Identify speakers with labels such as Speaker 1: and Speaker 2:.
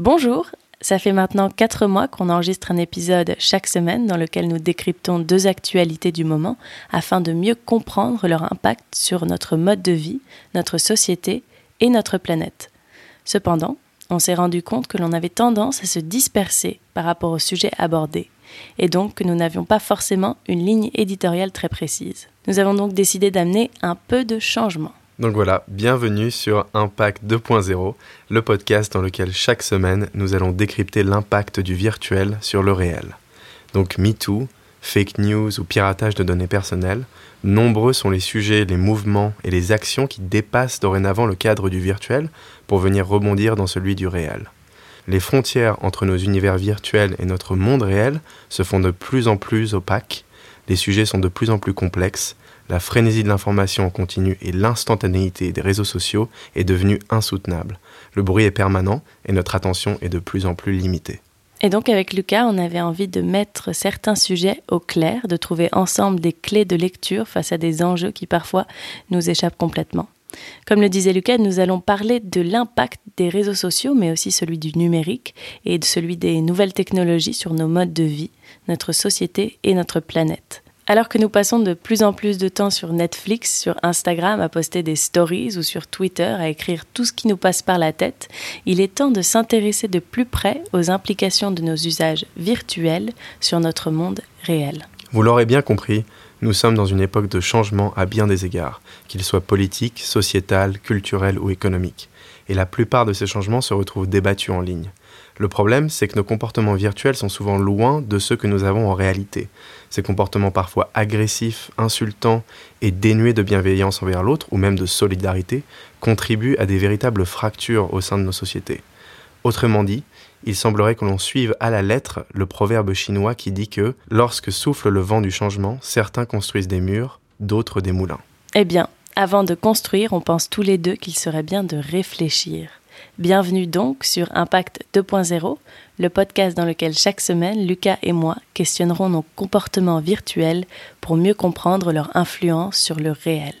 Speaker 1: Bonjour, ça fait maintenant quatre mois qu'on enregistre un épisode chaque semaine dans lequel nous décryptons deux actualités du moment afin de mieux comprendre leur impact sur notre mode de vie, notre société et notre planète. Cependant, on s'est rendu compte que l'on avait tendance à se disperser par rapport au sujet abordé, et donc que nous n'avions pas forcément une ligne éditoriale très précise. Nous avons donc décidé d'amener un peu de changement.
Speaker 2: Donc voilà, bienvenue sur Impact 2.0, le podcast dans lequel chaque semaine nous allons décrypter l'impact du virtuel sur le réel. Donc MeToo, fake news ou piratage de données personnelles, nombreux sont les sujets, les mouvements et les actions qui dépassent dorénavant le cadre du virtuel pour venir rebondir dans celui du réel. Les frontières entre nos univers virtuels et notre monde réel se font de plus en plus opaques, les sujets sont de plus en plus complexes la frénésie de l'information en continu et l'instantanéité des réseaux sociaux est devenue insoutenable. Le bruit est permanent et notre attention est de plus en plus limitée.
Speaker 1: Et donc avec Lucas, on avait envie de mettre certains sujets au clair, de trouver ensemble des clés de lecture face à des enjeux qui parfois nous échappent complètement. Comme le disait Lucas, nous allons parler de l'impact des réseaux sociaux, mais aussi celui du numérique et de celui des nouvelles technologies sur nos modes de vie, notre société et notre planète. Alors que nous passons de plus en plus de temps sur Netflix, sur Instagram à poster des stories ou sur Twitter à écrire tout ce qui nous passe par la tête, il est temps de s'intéresser de plus près aux implications de nos usages virtuels sur notre monde réel.
Speaker 2: Vous l'aurez bien compris, nous sommes dans une époque de changement à bien des égards, qu'ils soient politiques, sociétal, culturels ou économiques. Et la plupart de ces changements se retrouvent débattus en ligne. Le problème, c'est que nos comportements virtuels sont souvent loin de ceux que nous avons en réalité. Ces comportements parfois agressifs, insultants et dénués de bienveillance envers l'autre, ou même de solidarité, contribuent à des véritables fractures au sein de nos sociétés. Autrement dit, il semblerait que l'on suive à la lettre le proverbe chinois qui dit que lorsque souffle le vent du changement, certains construisent des murs, d'autres des moulins.
Speaker 1: Eh bien, avant de construire, on pense tous les deux qu'il serait bien de réfléchir. Bienvenue donc sur Impact 2.0, le podcast dans lequel chaque semaine, Lucas et moi questionnerons nos comportements virtuels pour mieux comprendre leur influence sur le réel.